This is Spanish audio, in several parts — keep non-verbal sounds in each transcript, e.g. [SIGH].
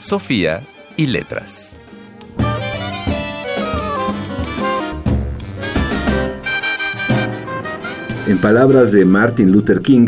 Sofía y letras. En palabras de Martin Luther King,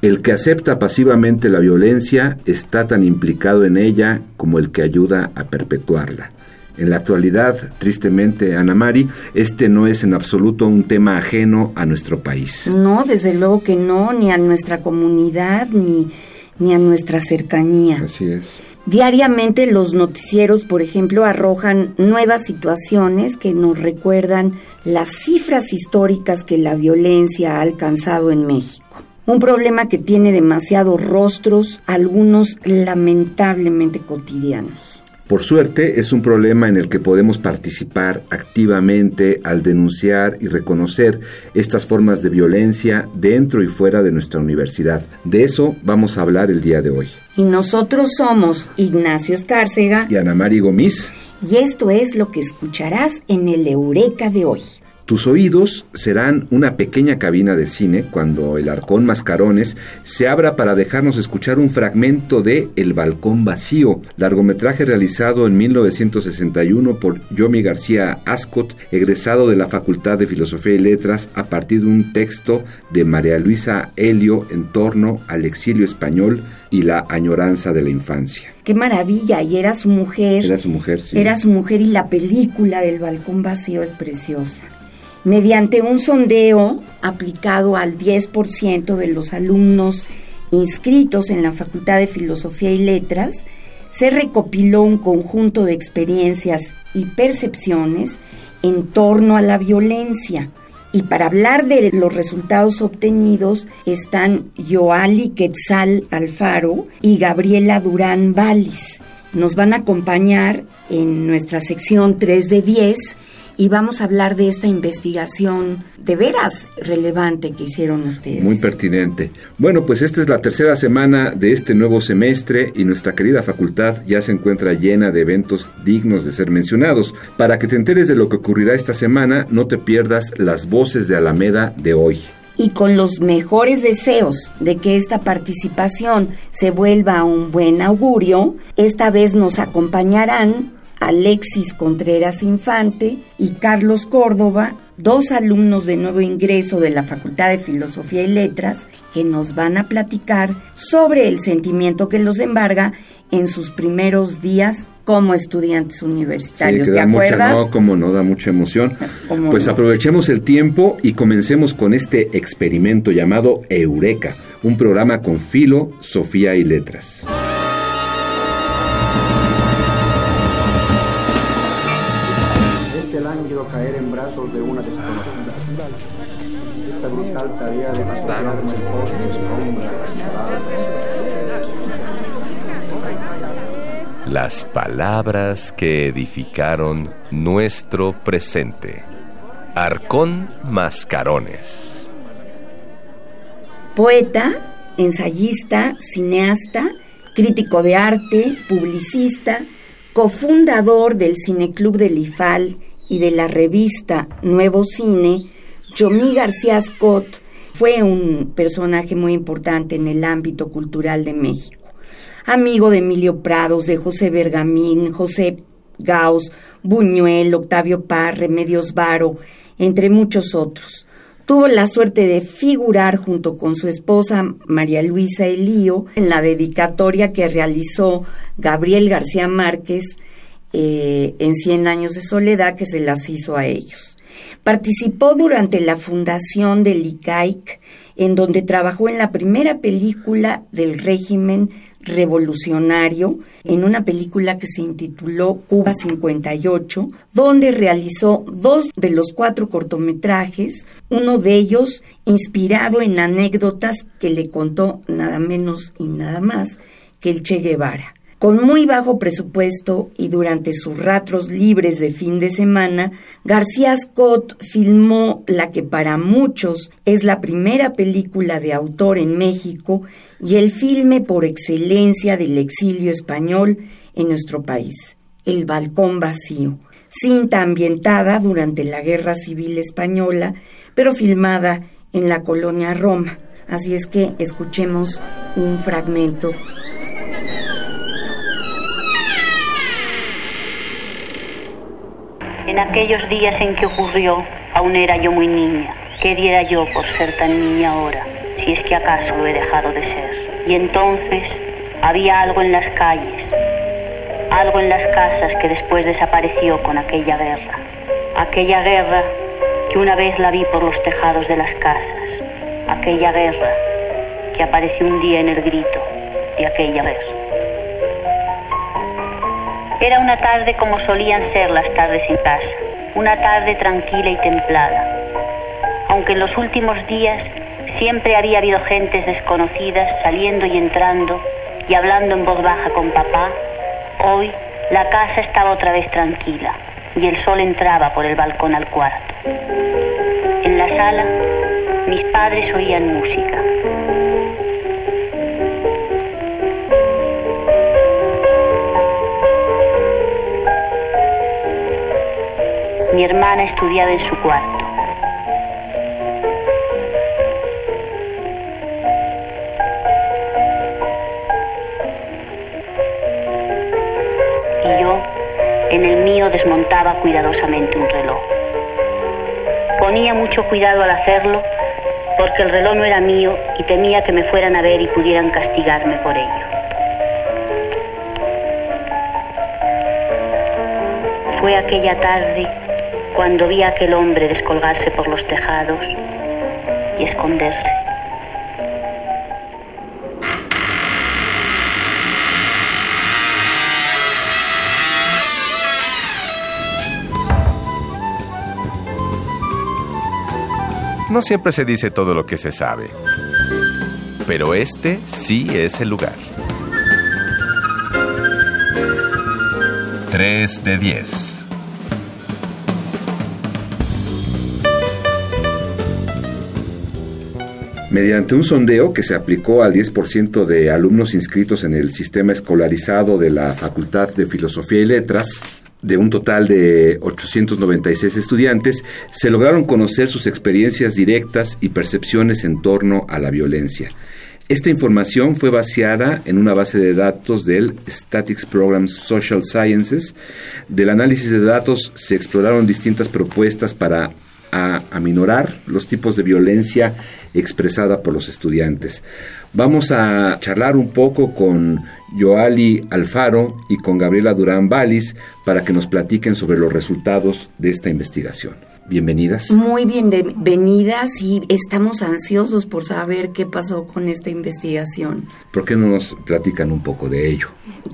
el que acepta pasivamente la violencia está tan implicado en ella como el que ayuda a perpetuarla. En la actualidad, tristemente, Ana Mari, este no es en absoluto un tema ajeno a nuestro país. No, desde luego que no, ni a nuestra comunidad, ni, ni a nuestra cercanía. Así es. Diariamente los noticieros, por ejemplo, arrojan nuevas situaciones que nos recuerdan las cifras históricas que la violencia ha alcanzado en México. Un problema que tiene demasiados rostros, algunos lamentablemente cotidianos. Por suerte, es un problema en el que podemos participar activamente al denunciar y reconocer estas formas de violencia dentro y fuera de nuestra universidad. De eso vamos a hablar el día de hoy. Y nosotros somos Ignacio Escárcega y Ana Mari Gomis. Y esto es lo que escucharás en el Eureka de hoy. Tus oídos serán una pequeña cabina de cine cuando el arcón Mascarones se abra para dejarnos escuchar un fragmento de El Balcón Vacío, largometraje realizado en 1961 por Yomi García Ascot, egresado de la Facultad de Filosofía y Letras a partir de un texto de María Luisa Helio en torno al exilio español y la añoranza de la infancia. Qué maravilla, y era su mujer. Era su mujer, sí. Era su mujer y la película del Balcón Vacío es preciosa mediante un sondeo aplicado al 10% de los alumnos inscritos en la Facultad de Filosofía y Letras, se recopiló un conjunto de experiencias y percepciones en torno a la violencia. Y para hablar de los resultados obtenidos están Yoali Quetzal Alfaro y Gabriela Durán Valis. Nos van a acompañar en nuestra sección 3 de 10 y vamos a hablar de esta investigación de veras relevante que hicieron ustedes. Muy pertinente. Bueno, pues esta es la tercera semana de este nuevo semestre y nuestra querida facultad ya se encuentra llena de eventos dignos de ser mencionados. Para que te enteres de lo que ocurrirá esta semana, no te pierdas las voces de Alameda de hoy y con los mejores deseos de que esta participación se vuelva un buen augurio, esta vez nos acompañarán Alexis Contreras Infante y Carlos Córdoba, dos alumnos de nuevo ingreso de la Facultad de Filosofía y Letras, que nos van a platicar sobre el sentimiento que los embarga en sus primeros días como estudiantes universitarios. Sí, ¿Te acuerdas? no, como no, da mucha emoción. [LAUGHS] pues aprovechemos el tiempo y comencemos con este experimento llamado Eureka, un programa con filo, Sofía y Letras. Las palabras que edificaron nuestro presente. Arcón Mascarones. Poeta, ensayista, cineasta, crítico de arte, publicista, cofundador del Cineclub del IFAL y de la revista Nuevo Cine, Yomi García Scott fue un personaje muy importante en el ámbito cultural de México. Amigo de Emilio Prados, de José Bergamín, José Gauss, Buñuel, Octavio Paz, Remedios Varo, entre muchos otros. Tuvo la suerte de figurar junto con su esposa María Luisa Elío en la dedicatoria que realizó Gabriel García Márquez eh, en Cien años de soledad que se las hizo a ellos. Participó durante la fundación del ICAIC, en donde trabajó en la primera película del régimen revolucionario, en una película que se intituló Cuba 58, donde realizó dos de los cuatro cortometrajes, uno de ellos inspirado en anécdotas que le contó nada menos y nada más que el Che Guevara. Con muy bajo presupuesto y durante sus ratos libres de fin de semana, García Scott filmó la que para muchos es la primera película de autor en México y el filme por excelencia del exilio español en nuestro país, El Balcón Vacío, cinta ambientada durante la Guerra Civil Española, pero filmada en la colonia Roma. Así es que escuchemos un fragmento En aquellos días en que ocurrió, aún era yo muy niña. ¿Qué diera yo por ser tan niña ahora, si es que acaso lo he dejado de ser? Y entonces había algo en las calles, algo en las casas que después desapareció con aquella guerra. Aquella guerra que una vez la vi por los tejados de las casas. Aquella guerra que apareció un día en el grito de aquella guerra. Era una tarde como solían ser las tardes en casa, una tarde tranquila y templada. Aunque en los últimos días siempre había habido gentes desconocidas saliendo y entrando y hablando en voz baja con papá, hoy la casa estaba otra vez tranquila y el sol entraba por el balcón al cuarto. En la sala mis padres oían música. Mi hermana estudiaba en su cuarto. Y yo, en el mío, desmontaba cuidadosamente un reloj. Ponía mucho cuidado al hacerlo porque el reloj no era mío y temía que me fueran a ver y pudieran castigarme por ello. Fue aquella tarde cuando vi a aquel hombre descolgarse por los tejados y esconderse. No siempre se dice todo lo que se sabe, pero este sí es el lugar. 3 de 10. Mediante un sondeo que se aplicó al 10% de alumnos inscritos en el sistema escolarizado de la Facultad de Filosofía y Letras, de un total de 896 estudiantes, se lograron conocer sus experiencias directas y percepciones en torno a la violencia. Esta información fue vaciada en una base de datos del Statics Program Social Sciences. Del análisis de datos se exploraron distintas propuestas para aminorar los tipos de violencia expresada por los estudiantes. Vamos a charlar un poco con Joali Alfaro y con Gabriela Durán Valis para que nos platiquen sobre los resultados de esta investigación. Bienvenidas. Muy bienvenidas y estamos ansiosos por saber qué pasó con esta investigación. ¿Por qué no nos platican un poco de ello?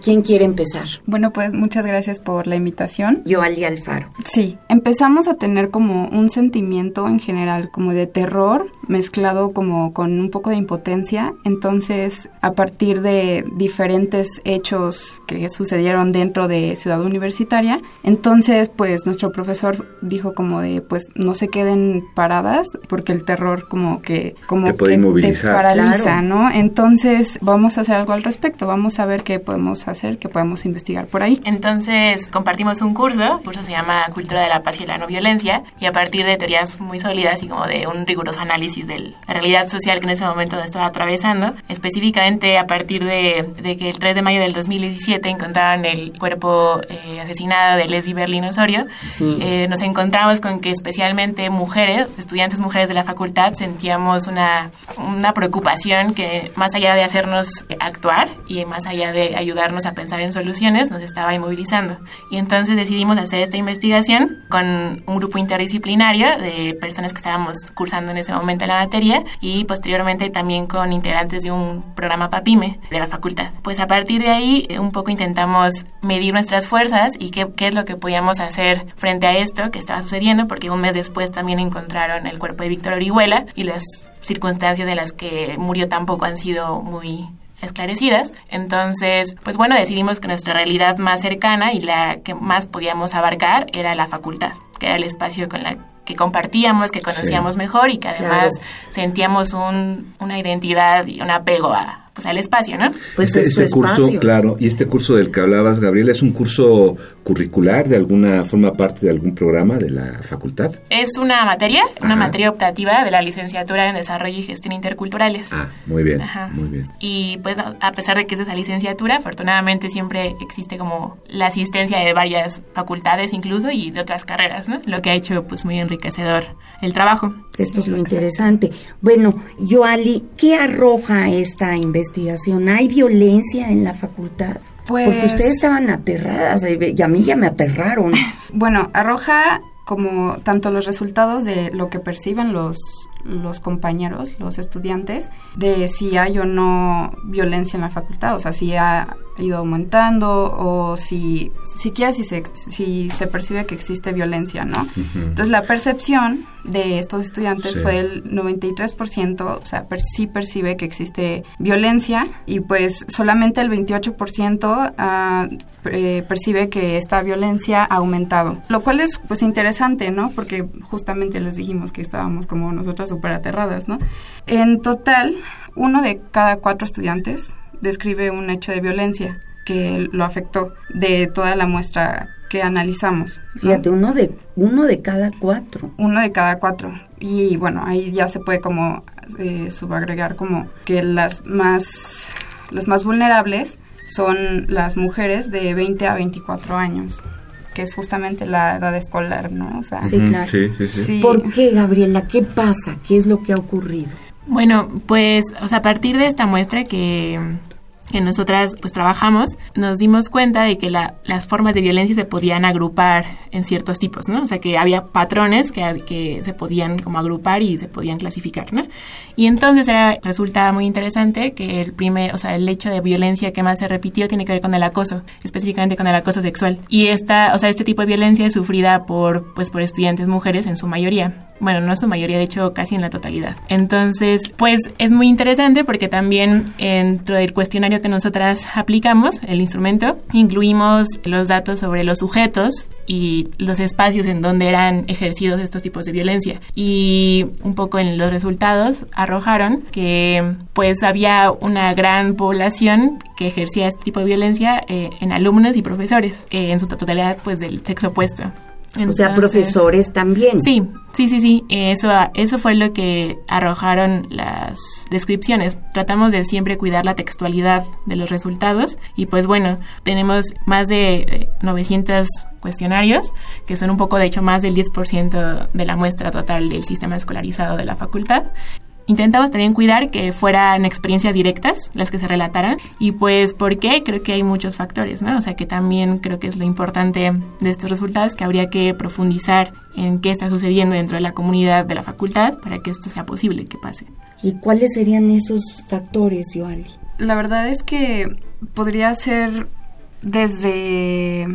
¿Quién quiere empezar? Bueno, pues muchas gracias por la invitación. Yo, Ali Alfaro. Sí, empezamos a tener como un sentimiento en general, como de terror, mezclado como con un poco de impotencia. Entonces, a partir de diferentes hechos que sucedieron dentro de Ciudad Universitaria, entonces, pues nuestro profesor dijo como de, pues no se queden paradas, porque el terror como que, como te puede inmovilizar. paraliza, ¿no? Entonces, vamos a hacer algo al respecto, vamos a ver qué podemos hacer, qué podemos investigar por ahí. Entonces, compartimos un curso, el curso se llama Cultura de la Paz y la No Violencia, y a partir de teorías muy sólidas y como de un riguroso análisis de la realidad social que en ese momento estaba atravesando, específicamente a partir de, que el 3 de mayo del 2017 encontraron el cuerpo eh, asesinado de Leslie Berlin Osorio, eh, nos encontramos con que especialmente mujeres, estudiantes mujeres de la facultad, sentíamos una, una preocupación que más allá de hacernos actuar y más allá de ayudarnos a pensar en soluciones, nos estaba inmovilizando. Y entonces decidimos hacer esta investigación con un grupo interdisciplinario de personas que estábamos cursando en ese momento la materia y posteriormente también con integrantes de un programa PAPIME de la facultad. Pues a partir de ahí eh, un poco intentamos medir nuestras fuerzas y qué, qué es lo que podíamos hacer frente a esto que estaba sucediendo, porque un mes después también encontraron el cuerpo de Víctor Orihuela y las circunstancias de las que murió tampoco han sido muy esclarecidas. Entonces, pues bueno, decidimos que nuestra realidad más cercana y la que más podíamos abarcar era la facultad, que era el espacio con la que compartíamos, que conocíamos mejor y que además sentíamos un, una identidad y un apego a, pues al espacio, ¿no? Pues este, este curso, claro, y este curso del que hablabas, Gabriela, es un curso curricular, de alguna forma parte de algún programa de la facultad. Es una materia, una materia optativa de la licenciatura en Desarrollo y Gestión Interculturales. Ah, muy bien, muy bien. Y pues a pesar de que es esa licenciatura, afortunadamente siempre existe como la asistencia de varias facultades incluso y de otras carreras, ¿no? Lo que ha hecho pues muy enriquecedor el trabajo. Esto es lo interesante. Bueno, Yoali, ¿qué arroja esta investigación? ¿Hay violencia en la facultad? Pues, Porque ustedes estaban aterradas y a mí ya me aterraron. [LAUGHS] Bueno, arroja como tanto los resultados de lo que perciben los, los compañeros, los estudiantes, de si hay o no violencia en la facultad, o sea, si ha ido aumentando o si siquiera si se, si se percibe que existe violencia, ¿no? Entonces la percepción de estos estudiantes fue el 93%, o sea, sí percibe que existe violencia y pues solamente el 28% ah, eh, percibe que esta violencia ha aumentado, lo cual es pues interesante, ¿no? Porque justamente les dijimos que estábamos como nosotras súper aterradas, ¿no? En total, uno de cada cuatro estudiantes describe un hecho de violencia que lo afectó de toda la muestra que analizamos. Fíjate, uno de, uno de cada cuatro. Uno de cada cuatro. Y bueno, ahí ya se puede como eh, subagregar como que las más, las más vulnerables son las mujeres de 20 a 24 años que es justamente la edad escolar, ¿no? O sea, sí, claro. Sí, sí, sí. ¿Por qué, Gabriela? ¿Qué pasa? ¿Qué es lo que ha ocurrido? Bueno, pues, o sea, a partir de esta muestra que que nosotras pues trabajamos, nos dimos cuenta de que la, las formas de violencia se podían agrupar en ciertos tipos, ¿no? O sea, que había patrones que, que se podían como agrupar y se podían clasificar, ¿no? Y entonces era, resulta muy interesante que el primer, o sea, el hecho de violencia que más se repitió tiene que ver con el acoso, específicamente con el acoso sexual. Y esta, o sea, este tipo de violencia es sufrida por, pues, por estudiantes mujeres en su mayoría bueno, no su mayoría, de hecho casi en la totalidad. Entonces, pues es muy interesante porque también dentro del cuestionario que nosotras aplicamos, el instrumento, incluimos los datos sobre los sujetos y los espacios en donde eran ejercidos estos tipos de violencia. Y un poco en los resultados arrojaron que pues había una gran población que ejercía este tipo de violencia eh, en alumnos y profesores, eh, en su totalidad pues del sexo opuesto o sea, profesores también. Sí, sí, sí, sí. Eso, eso fue lo que arrojaron las descripciones. Tratamos de siempre cuidar la textualidad de los resultados y pues bueno, tenemos más de 900 eh, cuestionarios, que son un poco, de hecho, más del 10% de la muestra total del sistema escolarizado de la facultad. Intentamos también cuidar que fueran experiencias directas las que se relataran y pues ¿por qué? Creo que hay muchos factores, ¿no? O sea que también creo que es lo importante de estos resultados que habría que profundizar en qué está sucediendo dentro de la comunidad de la facultad para que esto sea posible que pase. ¿Y cuáles serían esos factores, Yoali? La verdad es que podría ser desde,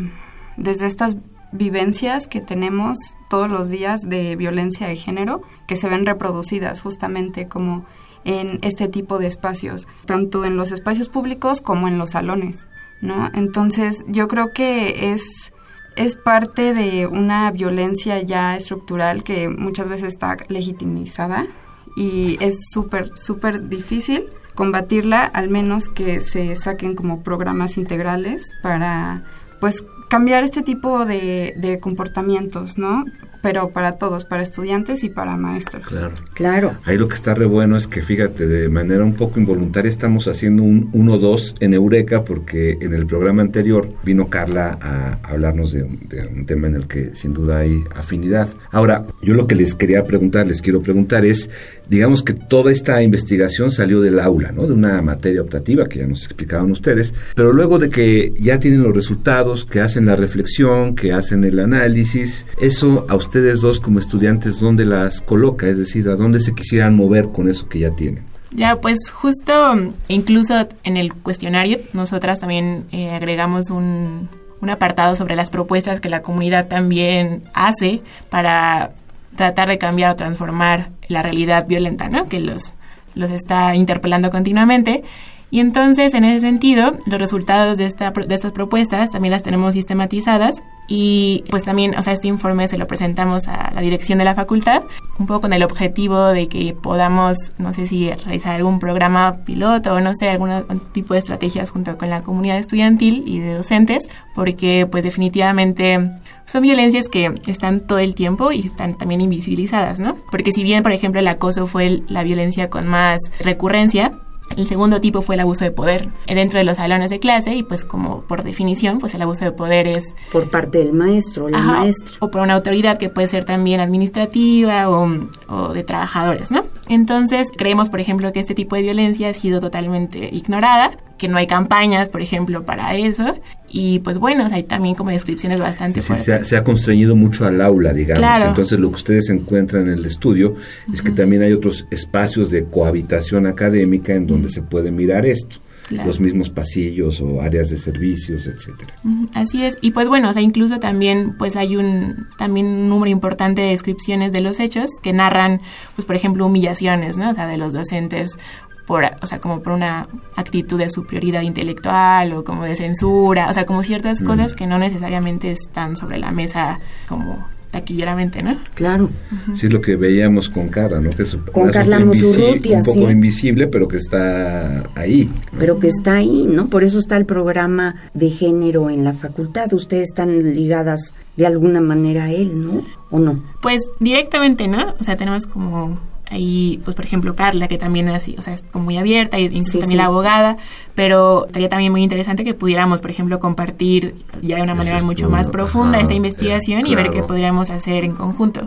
desde estas vivencias que tenemos todos los días de violencia de género que se ven reproducidas justamente como en este tipo de espacios, tanto en los espacios públicos como en los salones, ¿no? Entonces, yo creo que es es parte de una violencia ya estructural que muchas veces está legitimizada y es súper, súper difícil combatirla, al menos que se saquen como programas integrales para, pues, cambiar este tipo de, de comportamientos, ¿no? Pero para todos, para estudiantes y para maestros. Claro. Claro. Ahí lo que está re bueno es que, fíjate, de manera un poco involuntaria estamos haciendo un 1-2 en Eureka porque en el programa anterior vino Carla a hablarnos de, de, un tema en el que sin duda hay afinidad. Ahora, yo lo que les quería preguntar, les quiero preguntar es, digamos que toda esta investigación salió del aula, ¿no? De una materia optativa que ya nos explicaban ustedes, pero luego de que ya tienen los resultados, que hacen la reflexión, que hacen el análisis, eso a ustedes dos como estudiantes, ¿dónde las coloca? Es decir, ¿a dónde se quisieran mover con eso que ya tienen? Ya, pues justo incluso en el cuestionario nosotras también eh, agregamos un, un apartado sobre las propuestas que la comunidad también hace para tratar de cambiar o transformar la realidad violenta, ¿no? Que los, los está interpelando continuamente. Y entonces, en ese sentido, los resultados de, esta, de estas propuestas también las tenemos sistematizadas y pues también, o sea, este informe se lo presentamos a la dirección de la facultad, un poco con el objetivo de que podamos, no sé si realizar algún programa piloto o no sé, algún tipo de estrategias junto con la comunidad estudiantil y de docentes, porque pues definitivamente son violencias que están todo el tiempo y están también invisibilizadas, ¿no? Porque si bien, por ejemplo, el acoso fue la violencia con más recurrencia, el segundo tipo fue el abuso de poder dentro de los salones de clase y pues como por definición pues el abuso de poder es por parte del maestro, la maestra o por una autoridad que puede ser también administrativa o, o, de trabajadores, ¿no? Entonces creemos por ejemplo que este tipo de violencia ha sido totalmente ignorada que no hay campañas, por ejemplo, para eso. Y pues bueno, hay también como descripciones bastante sí, Se ha, constreñido mucho al aula, digamos. Entonces lo que ustedes encuentran en el estudio es que también hay otros espacios de cohabitación académica en donde se puede mirar esto. los mismos pasillos o áreas de servicios, etcétera. Así es, y pues bueno, o sea, incluso también pues hay un también un número importante de descripciones de los hechos que narran pues por ejemplo humillaciones, ¿no? O sea, de los docentes por, o sea, como por una actitud de superioridad intelectual o como de censura, o sea, como ciertas cosas que no necesariamente están sobre la mesa como taquilleramente, ¿no? Claro. Sí, es lo que veíamos con Carla, ¿no? Que es con Carla Un poco invisible, pero que está ahí. Pero que está ahí, ¿no? Por eso está el programa de género en la facultad. Ustedes están ligadas de alguna manera a él, ¿no? ¿O no? Pues directamente, ¿no? O sea, tenemos como ahí, pues por ejemplo, Carla, que también es así, o sea, es como muy abierta, y incluso también la abogada, pero estaría también muy interesante que pudiéramos, por ejemplo, compartir ya de una manera mucho más profunda esta investigación y ver qué podríamos hacer en conjunto.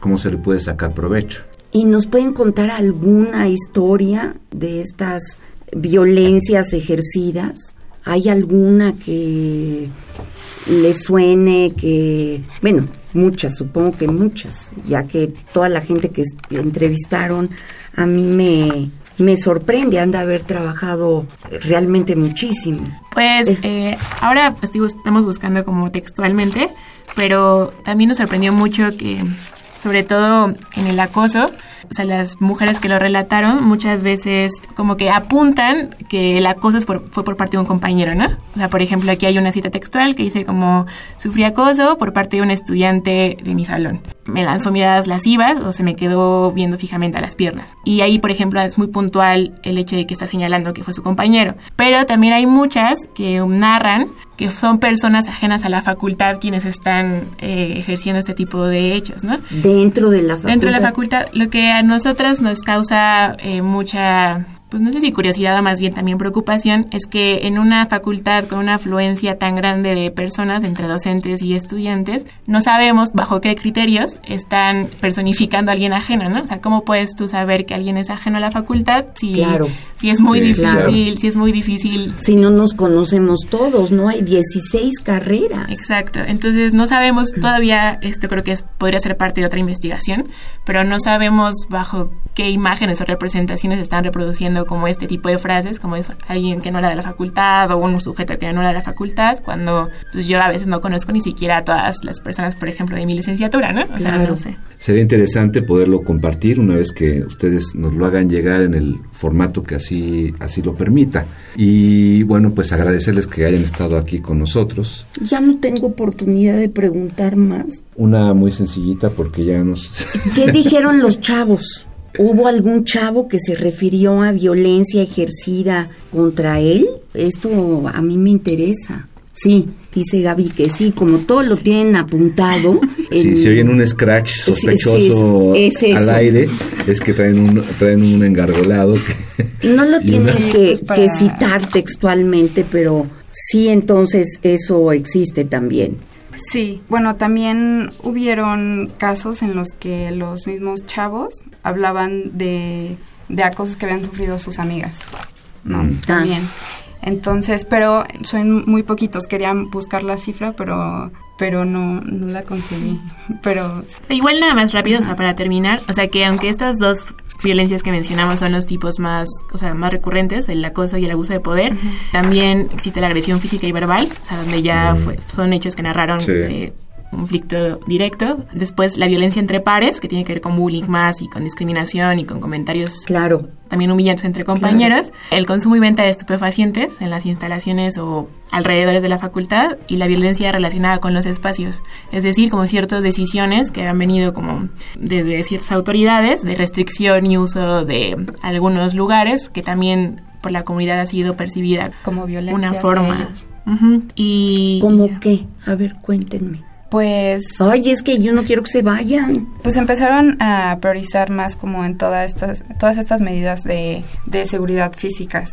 ¿Cómo se le puede sacar provecho? ¿Y nos pueden contar alguna historia de estas violencias ejercidas? ¿Hay alguna que le suene que, bueno, muchas, supongo que muchas, ya que toda la gente que entrevistaron a mí me, me sorprende, han de haber trabajado realmente muchísimo. Pues eh. Eh, ahora pues, estamos buscando como textualmente, pero también nos sorprendió mucho que, sobre todo en el acoso, o sea, las mujeres que lo relataron muchas veces como que apuntan que el acoso fue por parte de un compañero, ¿no? O sea, por ejemplo, aquí hay una cita textual que dice como sufrí acoso por parte de un estudiante de mi salón. Me lanzó miradas lascivas o se me quedó viendo fijamente a las piernas. Y ahí, por ejemplo, es muy puntual el hecho de que está señalando que fue su compañero. Pero también hay muchas que narran que son personas ajenas a la facultad quienes están eh, ejerciendo este tipo de hechos, ¿no? Dentro de la facultad. Dentro de la facultad, lo que a nosotras nos causa eh, mucha pues no sé si curiosidad o más bien también preocupación, es que en una facultad con una afluencia tan grande de personas entre docentes y estudiantes, no sabemos bajo qué criterios están personificando a alguien ajeno, ¿no? O sea, ¿cómo puedes tú saber que alguien es ajeno a la facultad si, si es muy difícil, si es muy difícil? Si no nos conocemos todos, ¿no? Hay 16 carreras. Exacto. Entonces, no sabemos todavía, esto creo que es, podría ser parte de otra investigación, pero no sabemos bajo qué imágenes o representaciones están reproduciendo como este tipo de frases, como es alguien que no era de la facultad o un sujeto que no era de la facultad, cuando pues, yo a veces no conozco ni siquiera a todas las personas, por ejemplo, de mi licenciatura, ¿no? O sea, no sé. Sería interesante poderlo compartir una vez que ustedes nos lo hagan llegar en el formato que así, así lo permita. Y bueno, pues agradecerles que hayan estado aquí con nosotros. Ya no tengo oportunidad de preguntar más. Una muy sencillita porque ya nos... ¿Qué [LAUGHS] dijeron los chavos? ¿Hubo algún chavo que se refirió a violencia ejercida contra él? Esto a mí me interesa. Sí, dice Gaby que sí, como todo lo tienen apuntado. [LAUGHS] Sí, si oyen un scratch sospechoso al aire, es que traen un, traen un engargolado. no lo [LAUGHS] tienes que, que citar textualmente, pero sí entonces eso existe también. Sí, bueno, también hubieron casos en los que los mismos chavos hablaban de, de acosos que habían sufrido sus amigas, ¿no? Mm. También. Entonces, pero son muy poquitos, querían buscar la cifra, pero pero no, no la conseguí. [LAUGHS] Pero igual nada más rápido, o sea, para terminar, o sea que aunque estas dos violencias que mencionamos son los tipos más, o sea, más recurrentes, el acoso y el abuso de poder. También existe la agresión física y verbal, o sea, donde ya son hechos que narraron conflicto directo. Después la violencia entre pares, que tiene que ver con bullying más y con discriminación y con comentarios Claro. también humillantes entre compañeros. El consumo y venta de estupefacientes en las instalaciones o alrededores de la facultad y la violencia relacionada con los espacios. Es decir, como ciertas decisiones que han venido como desde ciertas autoridades de restricción y uso de algunos lugares que también por la comunidad ha sido percibida Como violencia una hacia forma. ellos. Ujú. Y ¿Cómo qué? A ver, cuéntenme. Pues Ay, es que yo no quiero que se vayan. Pues empezaron a priorizar más como en todas estas, todas estas medidas de, de seguridad físicas,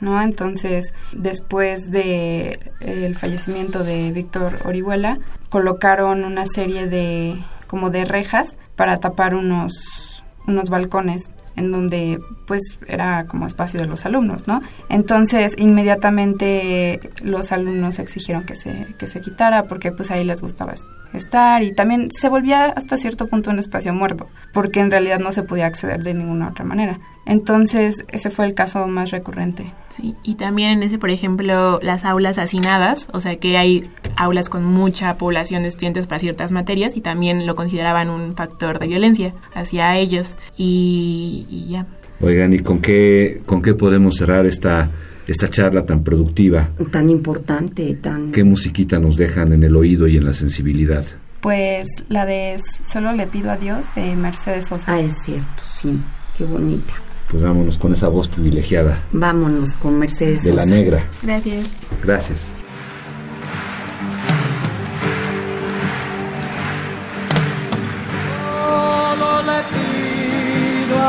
¿no? Entonces, después de el fallecimiento de Víctor Orihuela, colocaron una serie de como de rejas para tapar unos unos balcones en donde pues era como espacio de los alumnos, ¿no? Entonces inmediatamente los alumnos exigieron que se, que se quitara porque pues ahí les gustaba es- estar y también se volvía hasta cierto punto un espacio muerto porque en realidad no se podía acceder de ninguna otra manera. Entonces ese fue el caso más recurrente. Sí, y también en ese, por ejemplo, las aulas hacinadas, o sea que hay aulas con mucha población de estudiantes para ciertas materias y también lo consideraban un factor de violencia hacia ellos. Y, y ya. Oigan, ¿y con qué, con qué podemos cerrar esta, esta charla tan productiva? Tan importante, tan... ¿Qué musiquita nos dejan en el oído y en la sensibilidad? Pues la de Solo le pido a Dios de Mercedes Sosa. Ah, es cierto, sí. Qué bonita. Pues vámonos con esa voz privilegiada Vámonos con Mercedes de la negra. Gracias. Gracias.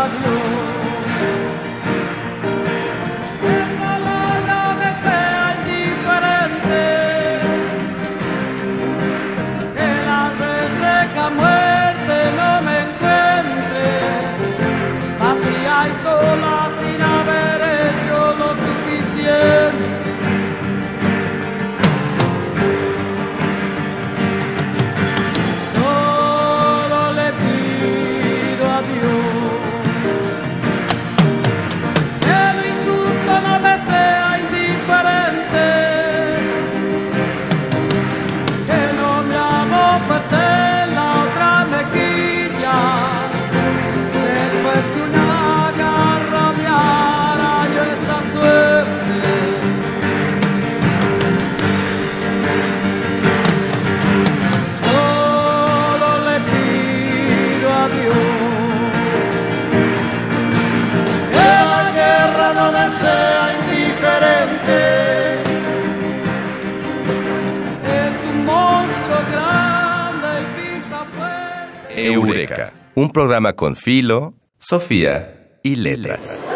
Pido a Eureka, un programa con Filo, Sofía y Letras.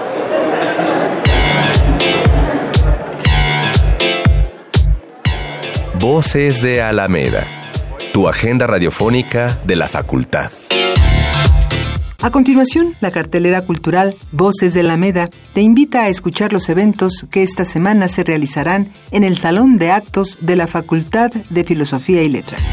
Voces de Alameda, tu agenda radiofónica de la facultad. A continuación, la cartelera cultural Voces de Alameda te invita a escuchar los eventos que esta semana se realizarán en el Salón de Actos de la Facultad de Filosofía y Letras.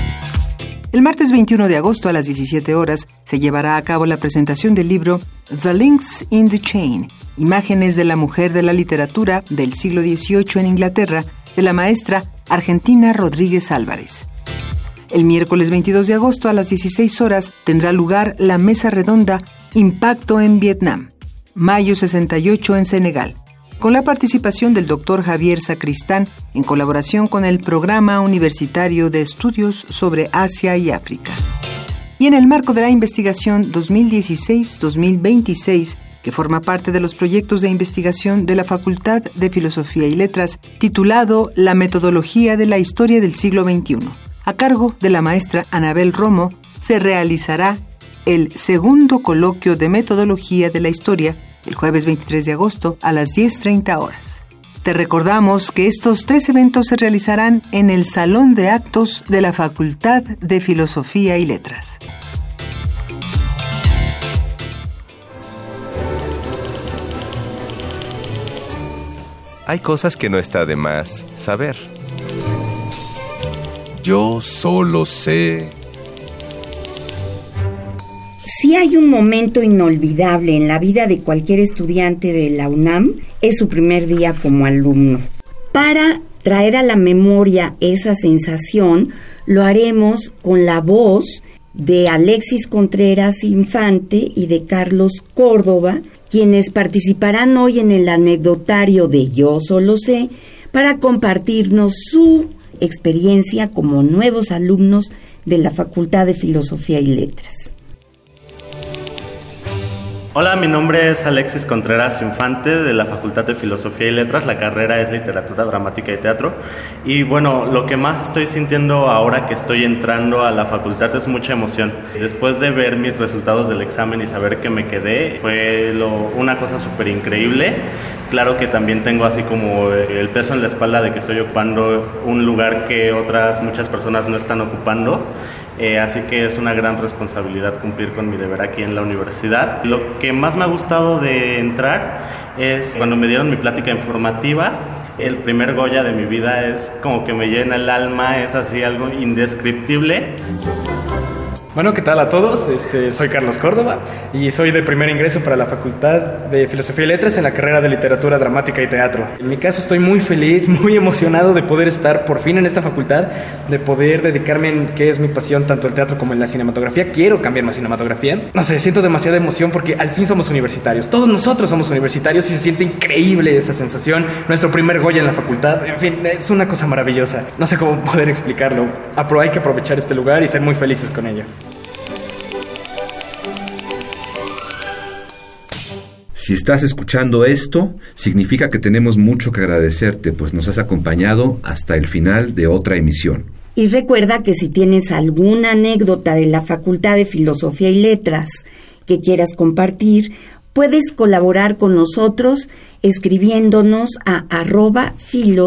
El martes 21 de agosto a las 17 horas se llevará a cabo la presentación del libro The Links in the Chain, Imágenes de la Mujer de la Literatura del siglo XVIII en Inglaterra, de la maestra Argentina Rodríguez Álvarez. El miércoles 22 de agosto a las 16 horas tendrá lugar la mesa redonda Impacto en Vietnam, Mayo 68 en Senegal, con la participación del doctor Javier Sacristán en colaboración con el Programa Universitario de Estudios sobre Asia y África. Y en el marco de la investigación 2016-2026, que forma parte de los proyectos de investigación de la Facultad de Filosofía y Letras, titulado La metodología de la historia del siglo XXI, a cargo de la maestra Anabel Romo, se realizará el segundo coloquio de metodología de la historia el jueves 23 de agosto a las 10.30 horas. Te recordamos que estos tres eventos se realizarán en el Salón de Actos de la Facultad de Filosofía y Letras. Hay cosas que no está de más saber. Yo solo sé. Si hay un momento inolvidable en la vida de cualquier estudiante de la UNAM, es su primer día como alumno. Para traer a la memoria esa sensación, lo haremos con la voz de Alexis Contreras Infante y de Carlos Córdoba, quienes participarán hoy en el anecdotario de Yo Solo Sé para compartirnos su experiencia como nuevos alumnos de la Facultad de Filosofía y Letras. Hola, mi nombre es Alexis Contreras Infante de la Facultad de Filosofía y Letras. La carrera es Literatura Dramática y Teatro. Y bueno, lo que más estoy sintiendo ahora que estoy entrando a la facultad es mucha emoción. Después de ver mis resultados del examen y saber que me quedé, fue una cosa súper increíble. Claro que también tengo así como el peso en la espalda de que estoy ocupando un lugar que otras muchas personas no están ocupando. Eh, así que es una gran responsabilidad cumplir con mi deber aquí en la universidad. Lo que más me ha gustado de entrar es cuando me dieron mi plática informativa. El primer Goya de mi vida es como que me llena el alma, es así algo indescriptible. Bueno, ¿qué tal a todos? Este, soy Carlos Córdoba y soy de primer ingreso para la Facultad de Filosofía y Letras en la carrera de Literatura Dramática y Teatro. En mi caso estoy muy feliz, [LAUGHS] muy emocionado de poder estar por fin en esta facultad, de poder dedicarme en qué es mi pasión, tanto el teatro como en la cinematografía. Quiero cambiar más cinematografía. No sé, siento demasiada emoción porque al fin somos universitarios. Todos nosotros somos universitarios y se siente increíble esa sensación. Nuestro primer Goya en la facultad. En fin, es una cosa maravillosa. No sé cómo poder explicarlo. Pero hay que aprovechar este lugar y ser muy felices con ello. Si estás escuchando esto, significa que tenemos mucho que agradecerte, pues nos has acompañado hasta el final de otra emisión. Y recuerda que si tienes alguna anécdota de la Facultad de Filosofía y Letras que quieras compartir, puedes colaborar con nosotros escribiéndonos a arroba filos-unam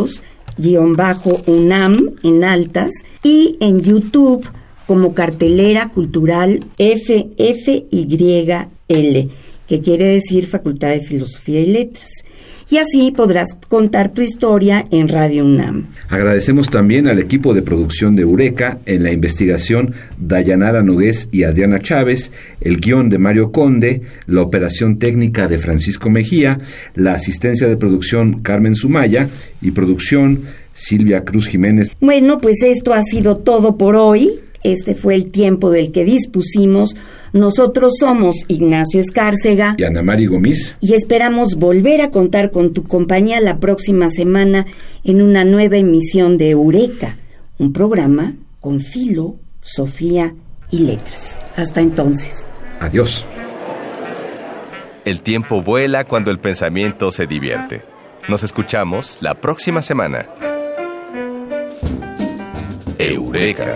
en altas y en YouTube como cartelera cultural FFYL que quiere decir Facultad de Filosofía y Letras. Y así podrás contar tu historia en Radio UNAM. Agradecemos también al equipo de producción de Eureka en la investigación Dayanara Nogués y Adriana Chávez, el guion de Mario Conde, la operación técnica de Francisco Mejía, la asistencia de producción Carmen Sumaya y producción Silvia Cruz Jiménez. Bueno, pues esto ha sido todo por hoy. Este fue el tiempo del que dispusimos nosotros somos Ignacio Escárcega y Ana Mari Gómez y esperamos volver a contar con tu compañía la próxima semana en una nueva emisión de Eureka, un programa con filo, Sofía y letras. Hasta entonces. Adiós. El tiempo vuela cuando el pensamiento se divierte. Nos escuchamos la próxima semana. Eureka